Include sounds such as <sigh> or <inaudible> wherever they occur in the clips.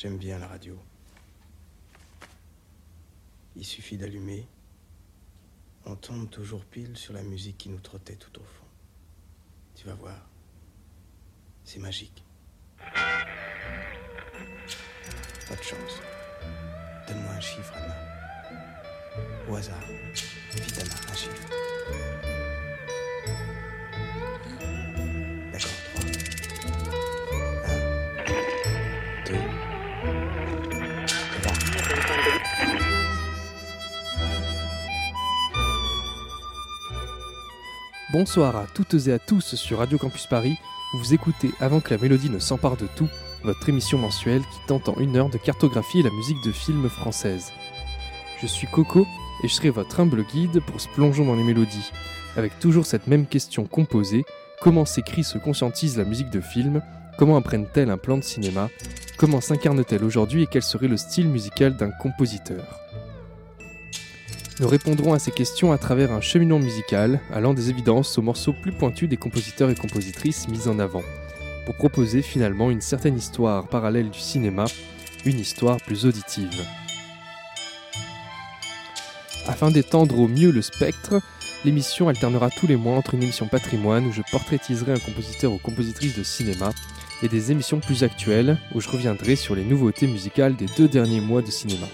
J'aime bien la radio. Il suffit d'allumer. On tombe toujours pile sur la musique qui nous trottait tout au fond. Tu vas voir. C'est magique. Pas de chance. Donne-moi un chiffre, Anna. Au hasard. Vite, Anna, un chiffre. Bonsoir à toutes et à tous sur Radio Campus Paris. Vous écoutez Avant que la mélodie ne s'empare de tout, votre émission mensuelle qui tente en une heure de cartographier la musique de films française. Je suis Coco et je serai votre humble guide pour se plonger dans les mélodies, avec toujours cette même question composée comment s'écrit, se conscientise la musique de film? Comment apprennent-elles un plan de cinéma? Comment s'incarne-t-elle aujourd'hui et quel serait le style musical d'un compositeur? Nous répondrons à ces questions à travers un cheminement musical, allant des évidences aux morceaux plus pointus des compositeurs et compositrices mis en avant, pour proposer finalement une certaine histoire parallèle du cinéma, une histoire plus auditive. Afin d'étendre au mieux le spectre, l'émission alternera tous les mois entre une émission patrimoine où je portraitiserai un compositeur ou compositrice de cinéma et des émissions plus actuelles où je reviendrai sur les nouveautés musicales des deux derniers mois de cinéma.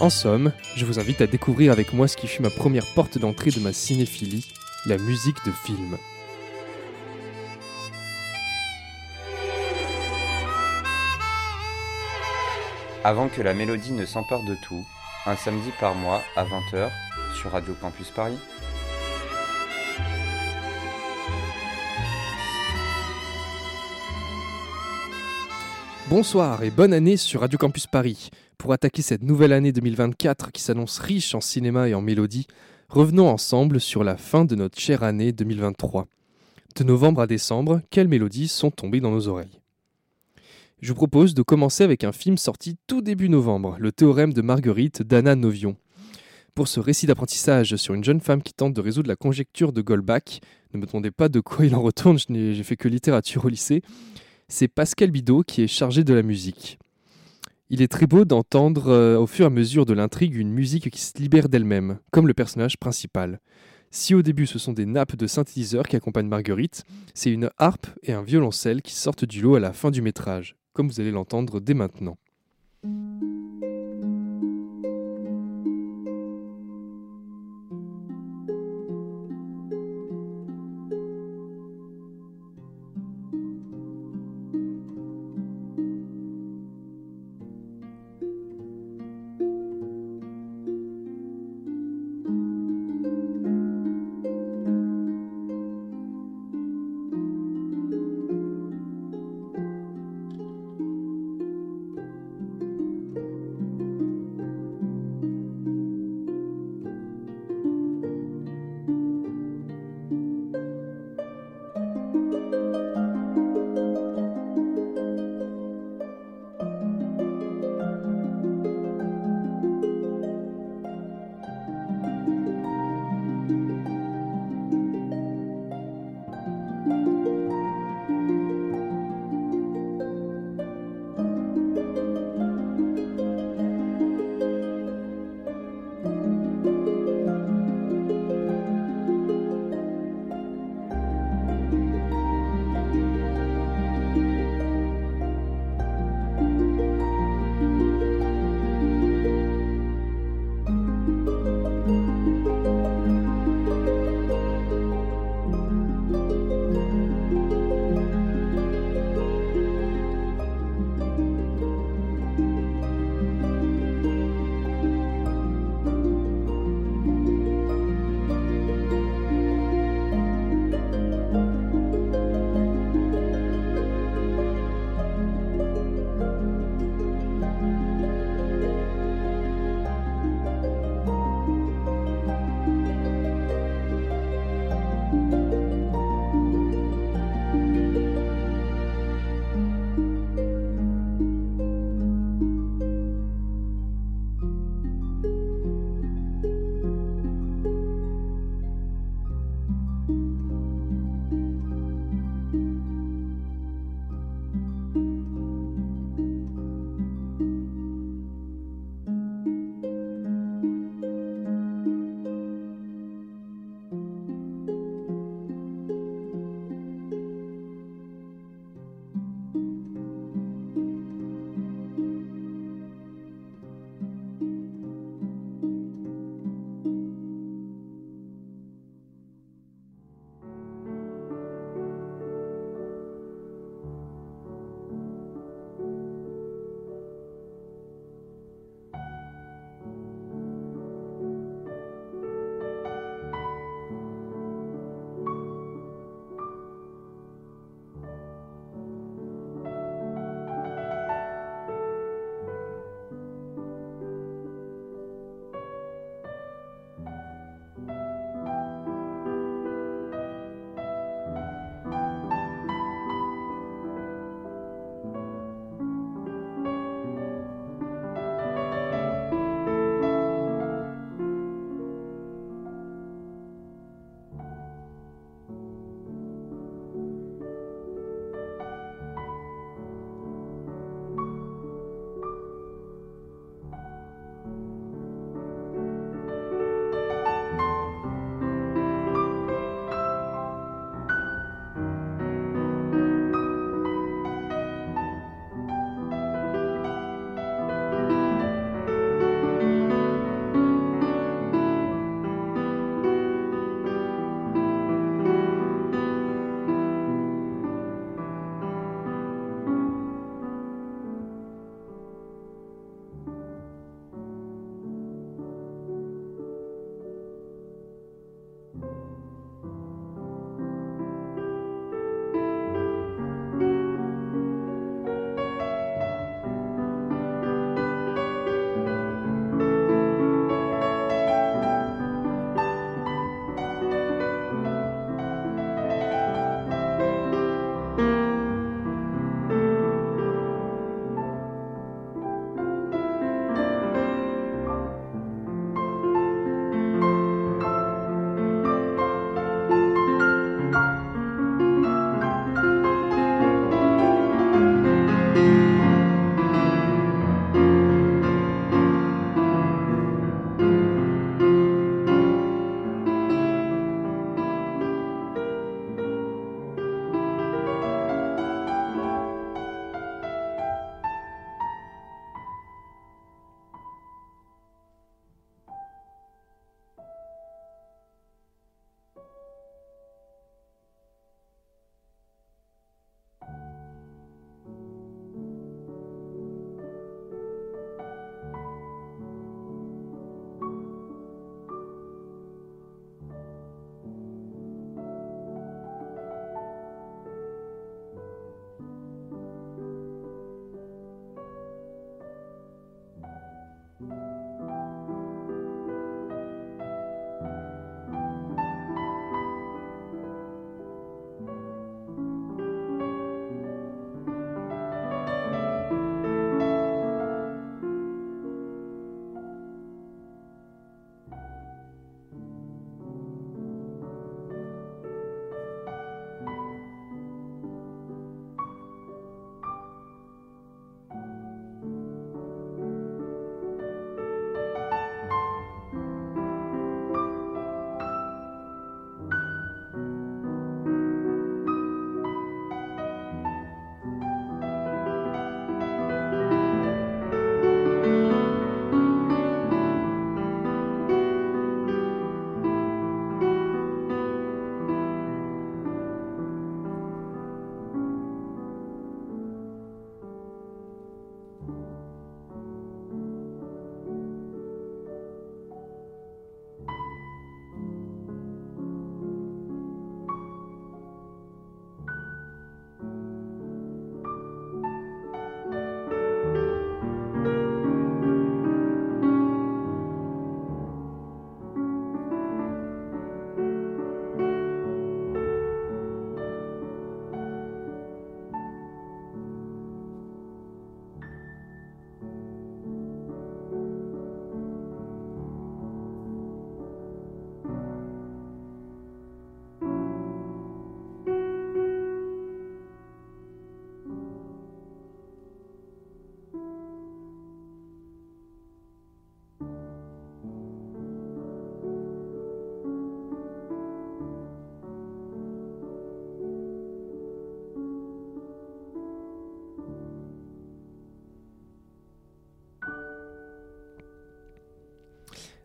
En somme, je vous invite à découvrir avec moi ce qui fut ma première porte d'entrée de ma cinéphilie, la musique de film. Avant que la mélodie ne s'empare de tout, un samedi par mois à 20h sur Radio Campus Paris. Bonsoir et bonne année sur Radio Campus Paris. Pour attaquer cette nouvelle année 2024 qui s'annonce riche en cinéma et en mélodie, revenons ensemble sur la fin de notre chère année 2023. De novembre à décembre, quelles mélodies sont tombées dans nos oreilles? Je vous propose de commencer avec un film sorti tout début novembre, Le théorème de Marguerite d'Anna Novion. Pour ce récit d'apprentissage sur une jeune femme qui tente de résoudre la conjecture de Goldbach, ne me demandez pas de quoi il en retourne, j'ai fait que littérature au lycée, c'est Pascal Bidot qui est chargé de la musique. Il est très beau d'entendre euh, au fur et à mesure de l'intrigue une musique qui se libère d'elle-même, comme le personnage principal. Si au début ce sont des nappes de synthétiseurs qui accompagnent Marguerite, c'est une harpe et un violoncelle qui sortent du lot à la fin du métrage, comme vous allez l'entendre dès maintenant.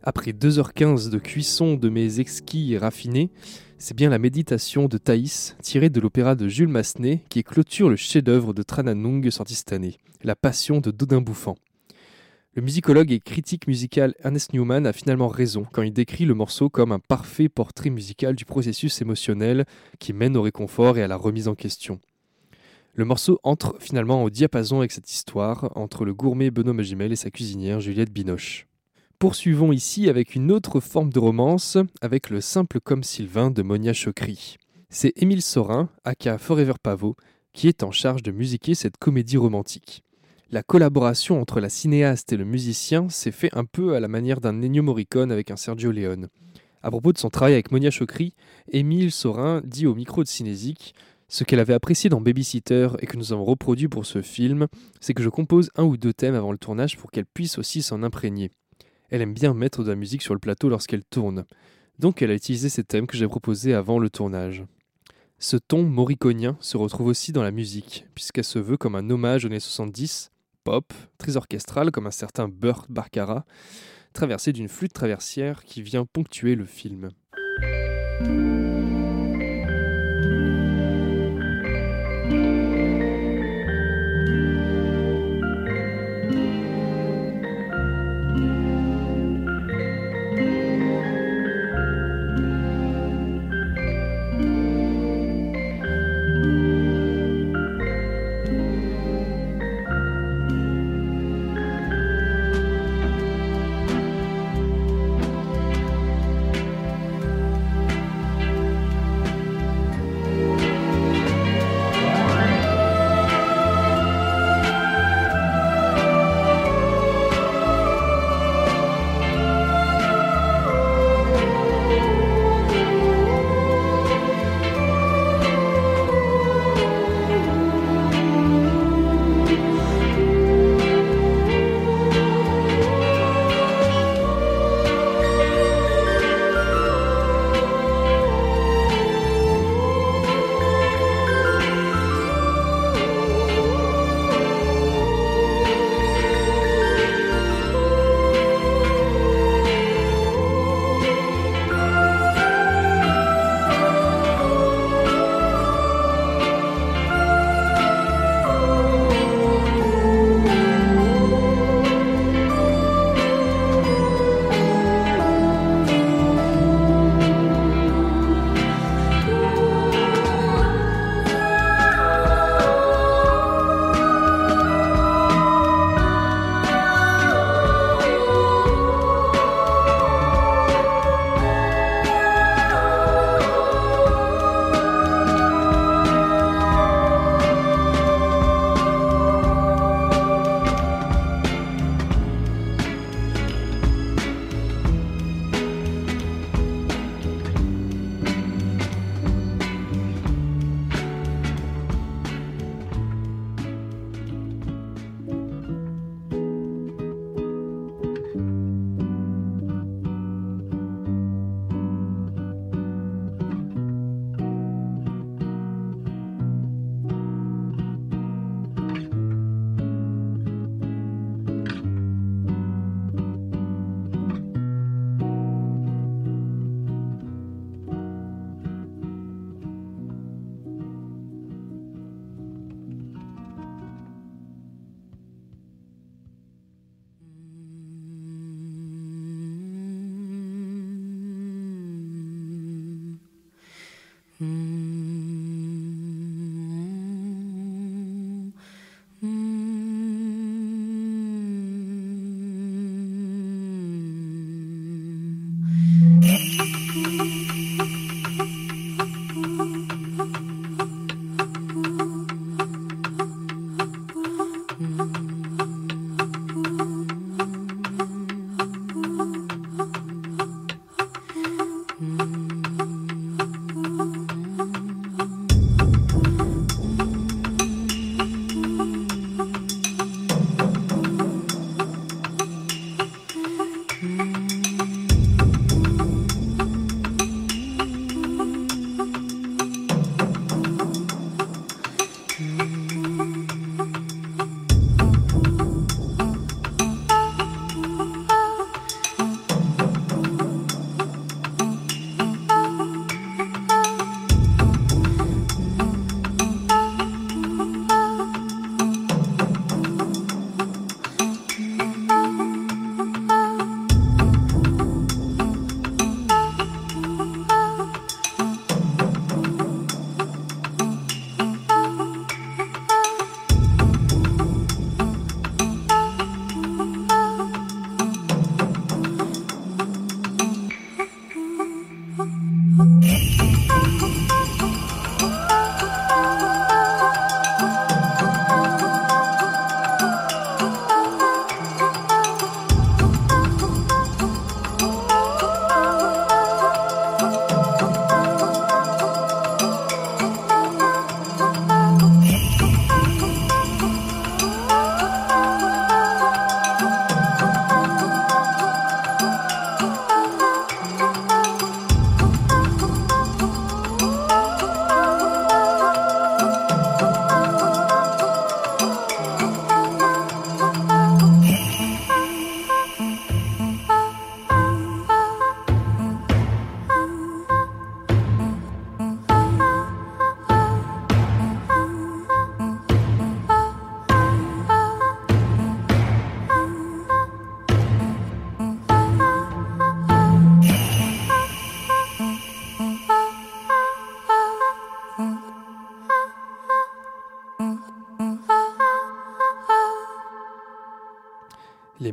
Après 2h15 de cuisson de mes exquis raffinés, c'est bien la méditation de Thaïs, tirée de l'opéra de Jules Massenet, qui clôture le chef-d'œuvre de Trananung sorti cette année, La Passion de Dodin Bouffant. Le musicologue et critique musical Ernest Newman a finalement raison quand il décrit le morceau comme un parfait portrait musical du processus émotionnel qui mène au réconfort et à la remise en question. Le morceau entre finalement au diapason avec cette histoire entre le gourmet Benoît Magimel et sa cuisinière Juliette Binoche. Poursuivons ici avec une autre forme de romance, avec le simple comme Sylvain de Monia Chokri. C'est Émile Sorin, aka Forever Pavot, qui est en charge de musiquer cette comédie romantique. La collaboration entre la cinéaste et le musicien s'est fait un peu à la manière d'un Ennio Morricone avec un Sergio Leone. À propos de son travail avec Monia Chokri, Émile Sorin dit au micro de Cinésique ce qu'elle avait apprécié dans Babysitter et que nous avons reproduit pour ce film, c'est que je compose un ou deux thèmes avant le tournage pour qu'elle puisse aussi s'en imprégner. Elle aime bien mettre de la musique sur le plateau lorsqu'elle tourne. Donc elle a utilisé ces thèmes que j'ai proposés avant le tournage. Ce ton moriconien se retrouve aussi dans la musique, puisqu'elle se veut comme un hommage aux années 70, pop, très orchestral comme un certain Burt Baccarat, traversé d'une flûte traversière qui vient ponctuer le film.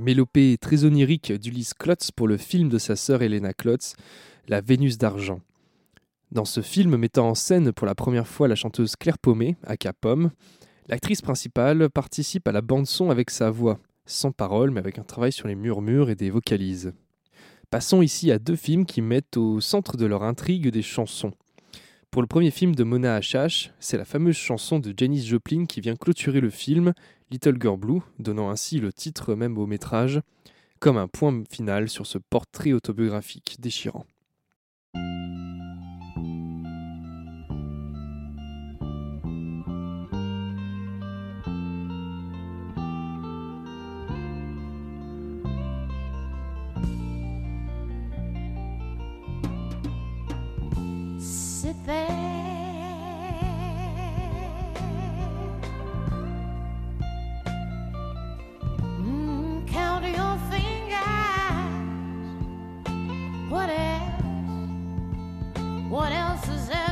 Les mélopées très oniriques d'Ulysse Klotz pour le film de sa sœur Helena Klotz, La Vénus d'argent. Dans ce film mettant en scène pour la première fois la chanteuse Claire Paumet, à Capom, l'actrice principale participe à la bande-son avec sa voix, sans parole mais avec un travail sur les murmures et des vocalises. Passons ici à deux films qui mettent au centre de leur intrigue des chansons. Pour le premier film de Mona Achache, c'est la fameuse chanson de Janis Joplin qui vient clôturer le film Little Girl Blue, donnant ainsi le titre même au métrage, comme un point final sur ce portrait autobiographique déchirant. sit there. Mm, count your fingers. What else? What else is there?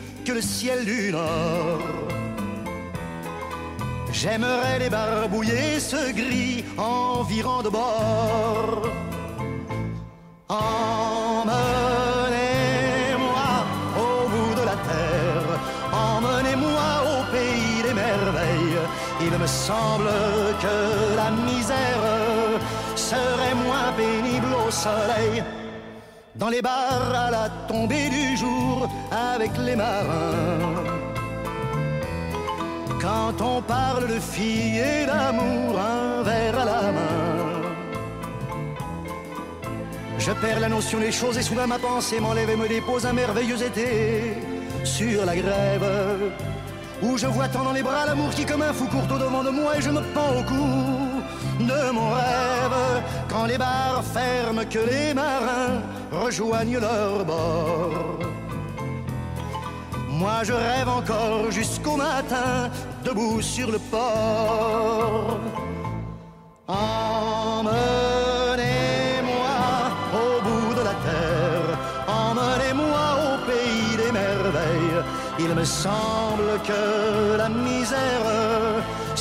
que le ciel du nord. J'aimerais les barbouiller ce gris environ de bord. Emmenez-moi au bout de la terre, emmenez-moi au pays des merveilles. Il me semble que la misère serait moins pénible au soleil. Dans les bars à la tombée du jour avec les marins. Quand on parle de filles et d'amour, un verre à la main. Je perds la notion des choses et soudain ma pensée m'enlève et me dépose un merveilleux été sur la grève. Où je vois tant dans les bras l'amour qui comme un fou court au devant de moi et je me pends au cou de mon rêve. Quand les bars ferment, que les marins rejoignent leur bord. Moi je rêve encore jusqu'au matin, debout sur le port. Emmenez-moi au bout de la terre, emmenez-moi au pays des merveilles. Il me semble que la misère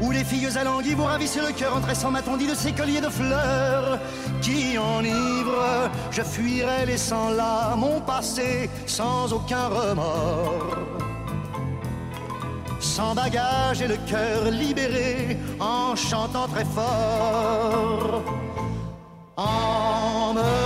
Où les filles alanguies vous ravissent le cœur en tressant ma tondie de ces colliers de fleurs qui enivrent. Je fuirai laissant là mon passé sans aucun remords sans bagage et le cœur libéré en chantant très fort. Emmenez-moi au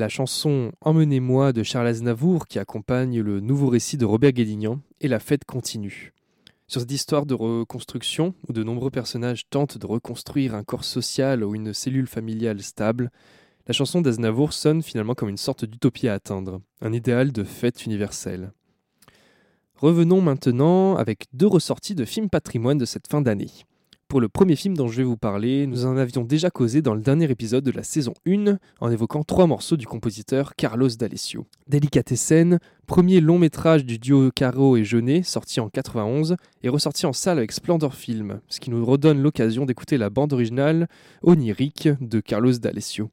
La chanson Emmenez-moi de Charles Aznavour qui accompagne le nouveau récit de Robert Guédignan et la fête continue. Sur cette histoire de reconstruction, où de nombreux personnages tentent de reconstruire un corps social ou une cellule familiale stable, la chanson d'Aznavour sonne finalement comme une sorte d'utopie à atteindre, un idéal de fête universelle. Revenons maintenant avec deux ressorties de films patrimoine de cette fin d'année. Pour le premier film dont je vais vous parler, nous en avions déjà causé dans le dernier épisode de la saison 1 en évoquant trois morceaux du compositeur Carlos D'Alessio. Delicatessen, premier long métrage du duo Caro et Jeunet, sorti en 91 et ressorti en salle avec Splendor Film, ce qui nous redonne l'occasion d'écouter la bande originale onirique de Carlos D'Alessio.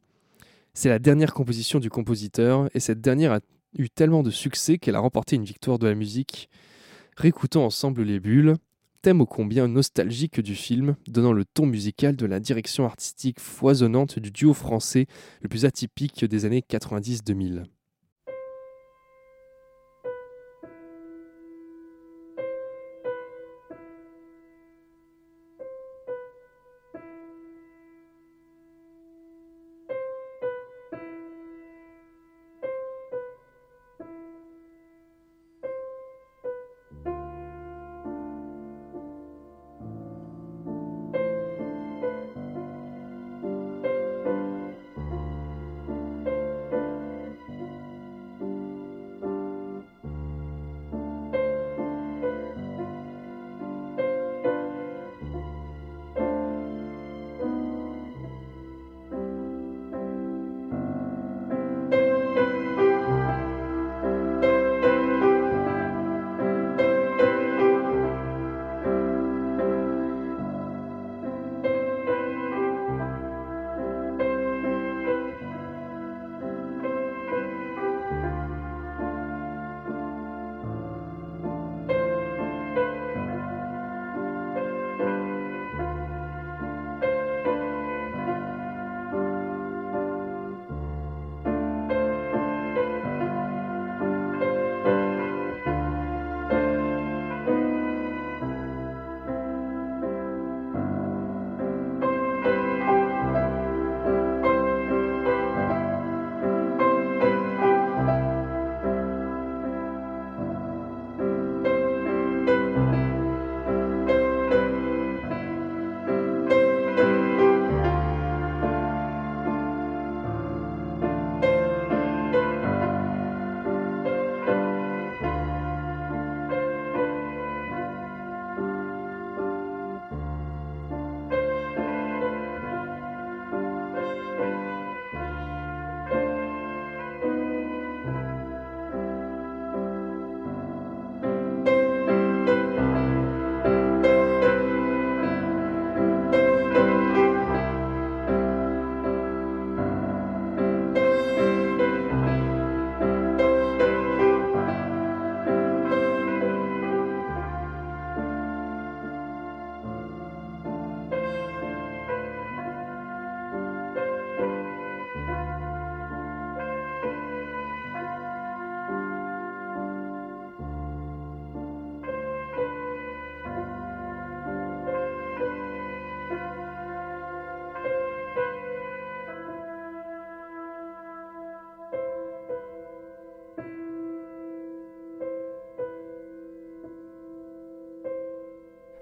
C'est la dernière composition du compositeur et cette dernière a eu tellement de succès qu'elle a remporté une victoire de la musique. Réécoutons ensemble les bulles, thème ô combien nostalgique du film, donnant le ton musical de la direction artistique foisonnante du duo français le plus atypique des années 90-2000.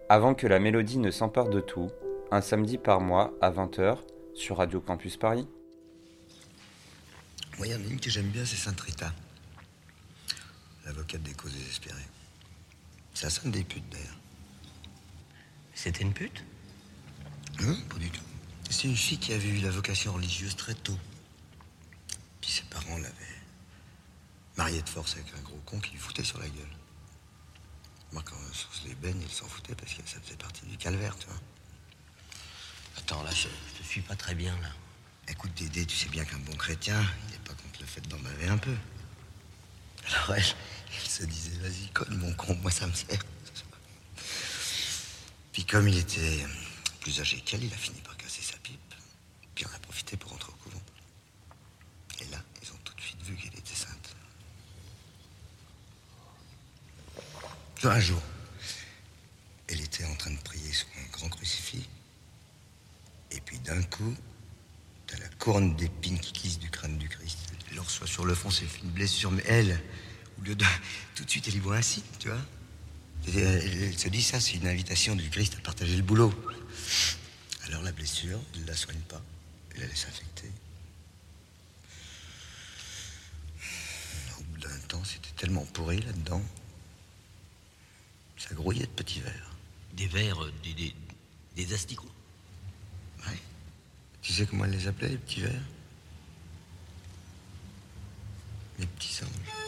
Avant que la mélodie ne s'empare de tout, un samedi par mois à 20h sur Radio Campus Paris. Moi, il y en a une que j'aime bien, c'est Sainte Rita, l'avocate des causes désespérées. Ça sonne des putes d'ailleurs. C'était une pute? Non, pas du tout. C'est une fille qui avait eu la vocation religieuse très tôt. Puis ses parents l'avaient mariée de force avec un gros con qui lui foutait sur la gueule. Moi, quand on se les baigne, il s'en foutait parce que ça faisait partie du calvaire, tu vois. Attends, là, je, je te suis pas très bien, là. Écoute, Dédé, tu sais bien qu'un bon chrétien, il n'est pas contre le fait d'en baver un peu. Alors elle, elle se disait, vas-y, colle mon con, moi ça me sert. Puis comme il était plus âgé qu'elle, il a fini par casser sa pipe. Puis on a profité pour rentrer au couvent. Et là, ils ont tout de suite vu qu'elle était sainte. Un jour, elle était en train de prier sur un grand crucifix. Et puis d'un coup, t'as la couronne d'épines qui glisse du crâne du Christ. Elle le reçoit sur le fond, c'est une blessure, mais elle, au lieu de. <laughs> Tout de suite, elle y voit un signe, tu vois. Et Elle, elle se dit, ça, c'est une invitation du Christ à partager le boulot. Alors la blessure, elle ne la soigne pas. Elle la laisse infecter. Au bout d'un temps, c'était tellement pourri là-dedans. Ça grouillait de petits verres. Des vers, euh, des, des, des asticots. Ouais. Tu sais comment elle les appelait, les petits verres Les petits anges.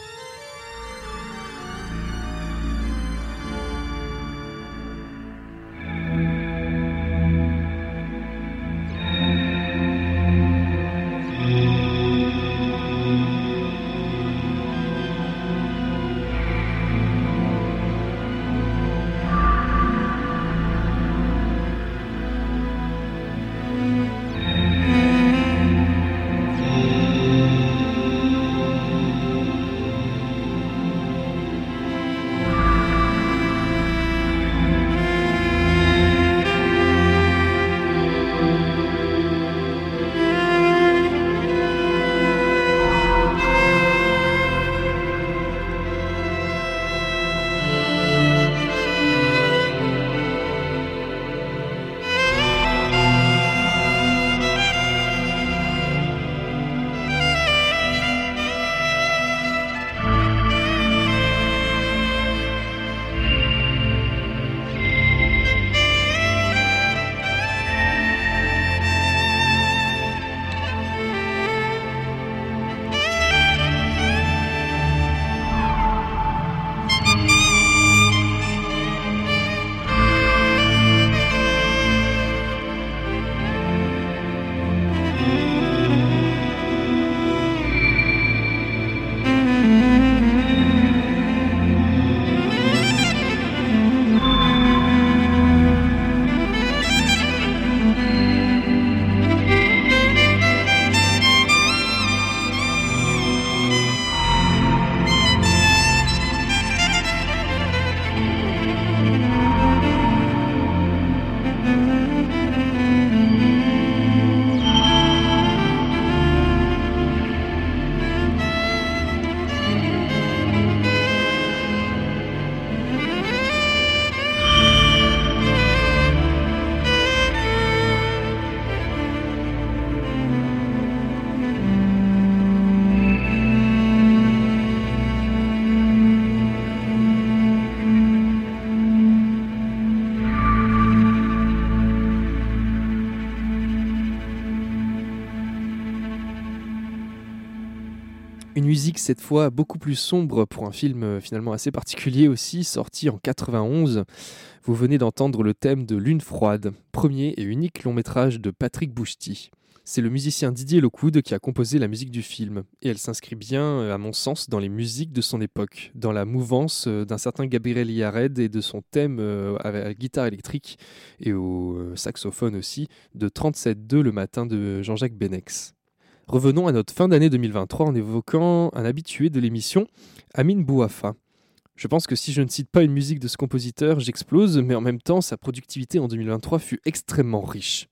Une musique cette fois beaucoup plus sombre pour un film euh, finalement assez particulier aussi, sorti en 91. Vous venez d'entendre le thème de Lune froide, premier et unique long métrage de Patrick Bouchety. C'est le musicien Didier Lockwood qui a composé la musique du film, et elle s'inscrit bien, euh, à mon sens, dans les musiques de son époque, dans la mouvance euh, d'un certain Gabriel Yared et de son thème la guitare électrique et au saxophone aussi, de 37.2 le matin de Jean-Jacques Benex. Revenons à notre fin d'année 2023 en évoquant un habitué de l'émission, Amin Bouafa. Je pense que si je ne cite pas une musique de ce compositeur, j'explose, mais en même temps, sa productivité en 2023 fut extrêmement riche.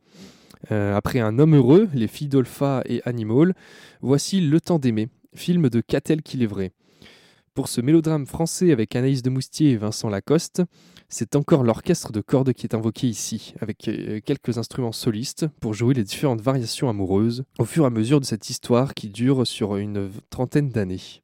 Euh, après Un homme heureux, Les filles d'Olpha et Animal, voici Le temps d'aimer, film de Catel Kilevray. Pour ce mélodrame français avec Anaïs de Moustier et Vincent Lacoste, c'est encore l'orchestre de cordes qui est invoqué ici, avec euh, quelques instruments solistes pour jouer les différentes variations amoureuses au fur et à mesure de cette histoire qui dure sur une trentaine d'années.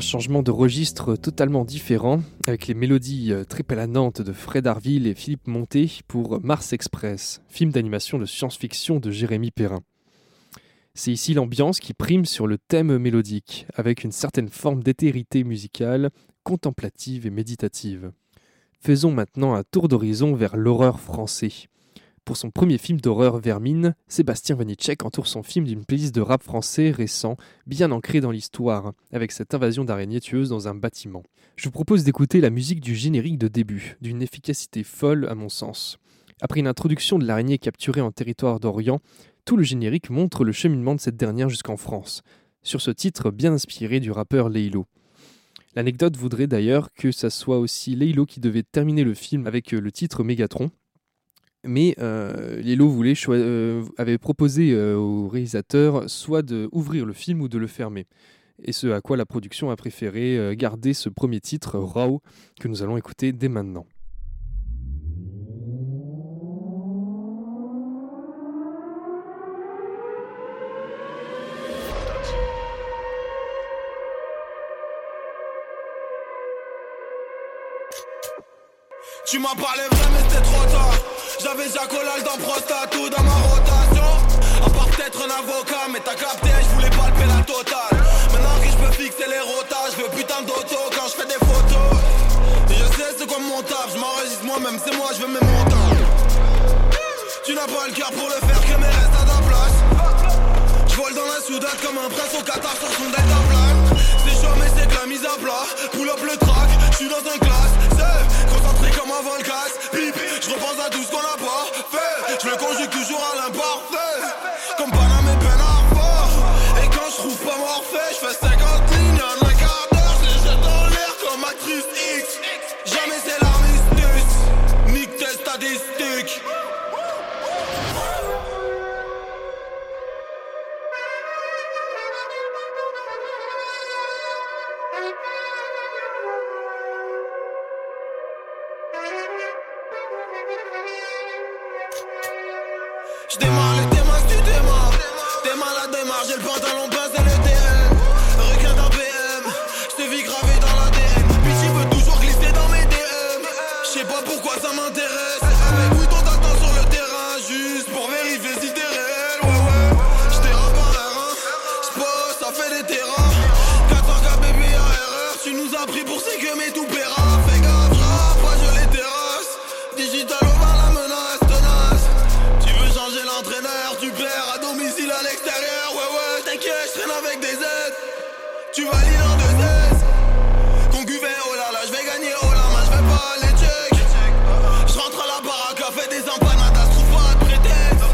Un changement de registre totalement différent, avec les mélodies euh, très planantes de Fred Harville et Philippe Monté pour Mars Express, film d'animation de science-fiction de Jérémy Perrin. C'est ici l'ambiance qui prime sur le thème mélodique, avec une certaine forme d'éthérité musicale, contemplative et méditative. Faisons maintenant un tour d'horizon vers l'horreur français. Pour son premier film d'horreur Vermine, Sébastien Vanitschek entoure son film d'une playlist de rap français récent, bien ancré dans l'histoire, avec cette invasion d'araignées tueuses dans un bâtiment. Je vous propose d'écouter la musique du générique de début, d'une efficacité folle à mon sens. Après une introduction de l'araignée capturée en territoire d'Orient, tout le générique montre le cheminement de cette dernière jusqu'en France, sur ce titre bien inspiré du rappeur Leilo. L'anecdote voudrait d'ailleurs que ça soit aussi Leilo qui devait terminer le film avec le titre Mégatron, mais euh, Lilo euh, avait proposé euh, au réalisateur soit d'ouvrir le film ou de le fermer. Et ce à quoi la production a préféré garder ce premier titre, Rao, que nous allons écouter dès maintenant. Tu mais trop tard J'avais Jacolal dans prostate tout dans ma rotation. À part peut-être un avocat mais t'as capté je voulais palper la totale. Maintenant que je peux fixer les rotages Je veux putain d'auto quand je fais des photos. Et je sais c'est quoi mon taf Je moi-même c'est moi je veux mes montants Tu n'as pas le cœur pour le faire que mes restes à ta place. Je vole dans la soudade comme un prince au Qatar sur son delta plane C'est chaud mais c'est que la mise à plat. Pull up le track, je suis dans un classe comme un volcasse Pip, je repense à tout ce qu'on a pas fait. Je me conjugue toujours à l'imparfait. Comme Paname et Arfa Et quand je trouve pas morphée Je fais 50 Tu valides en deux aises. Concuvé, oh là là, je vais gagner, oh là, mais je vais pas aller check. Je rentre à la baraque, fais des empanadas, trouve pas de prétexte.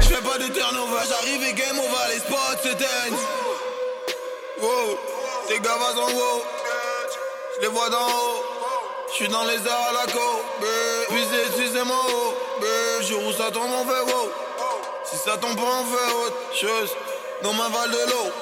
Je fais pas de turnover, j'arrive et game over, les spots s'éteignent Wow, tes gars en wow Je les vois d'en haut. Je suis dans les airs à la co, Puis c'est c'est mon haut, Je jour où ça tombe on fait wow. Si ça tombe on fait autre chose. Dans ma val de l'eau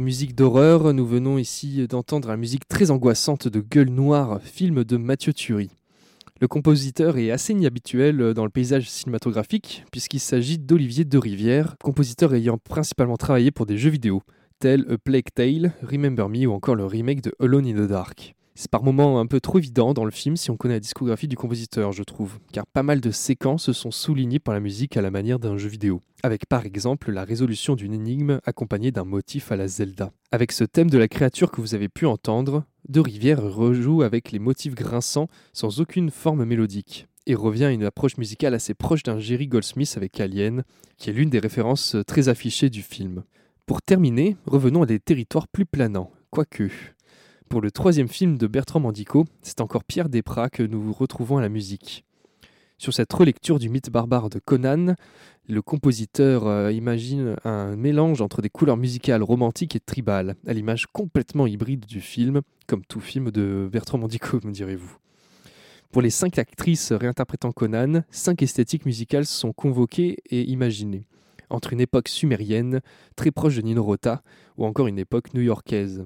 Musique d'horreur, nous venons ici d'entendre la musique très angoissante de Gueule Noire, film de Mathieu Turi. Le compositeur est assez inhabituel dans le paysage cinématographique, puisqu'il s'agit d'Olivier de Rivière, compositeur ayant principalement travaillé pour des jeux vidéo, tels A Plague Tale, Remember Me ou encore le remake de Alone in the Dark. C'est par moments un peu trop évident dans le film si on connaît la discographie du compositeur, je trouve, car pas mal de séquences sont soulignées par la musique à la manière d'un jeu vidéo, avec par exemple la résolution d'une énigme accompagnée d'un motif à la Zelda. Avec ce thème de la créature que vous avez pu entendre, De Rivière rejoue avec les motifs grinçants sans aucune forme mélodique et revient à une approche musicale assez proche d'un Jerry Goldsmith avec Alien, qui est l'une des références très affichées du film. Pour terminer, revenons à des territoires plus planants, quoique. Pour le troisième film de Bertrand Mandico, c'est encore Pierre Desprats que nous retrouvons à la musique. Sur cette relecture du mythe barbare de Conan, le compositeur euh, imagine un mélange entre des couleurs musicales romantiques et tribales, à l'image complètement hybride du film, comme tout film de Bertrand Mandico, me direz-vous. Pour les cinq actrices réinterprétant Conan, cinq esthétiques musicales sont convoquées et imaginées, entre une époque sumérienne, très proche de Nino Rota, ou encore une époque new-yorkaise.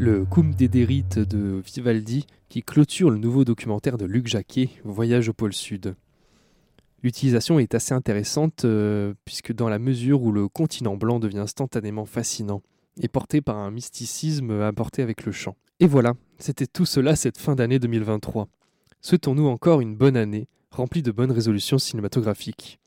Le Cum Dederit de Vivaldi qui clôture le nouveau documentaire de Luc Jacquet, Voyage au pôle Sud. L'utilisation est assez intéressante euh, puisque dans la mesure où le continent blanc devient instantanément fascinant et porté par un mysticisme apporté avec le chant. Et voilà, c'était tout cela cette fin d'année 2023. Souhaitons-nous encore une bonne année, remplie de bonnes résolutions cinématographiques.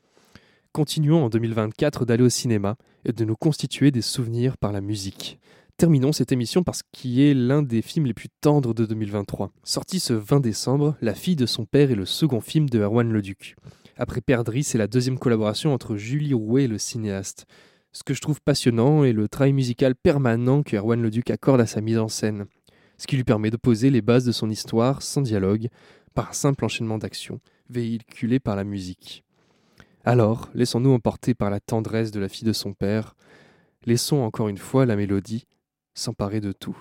Continuons en 2024 d'aller au cinéma et de nous constituer des souvenirs par la musique. Terminons cette émission parce qu'il est l'un des films les plus tendres de 2023. Sorti ce 20 décembre, La fille de son père est le second film de Erwan Leduc. Après Perdri, c'est la deuxième collaboration entre Julie Rouet et le cinéaste. Ce que je trouve passionnant est le travail musical permanent que Erwan Leduc accorde à sa mise en scène, ce qui lui permet de poser les bases de son histoire sans dialogue, par un simple enchaînement d'actions, véhiculé par la musique. Alors, laissons-nous emporter par la tendresse de la fille de son père, laissons encore une fois la mélodie s'emparer de tout.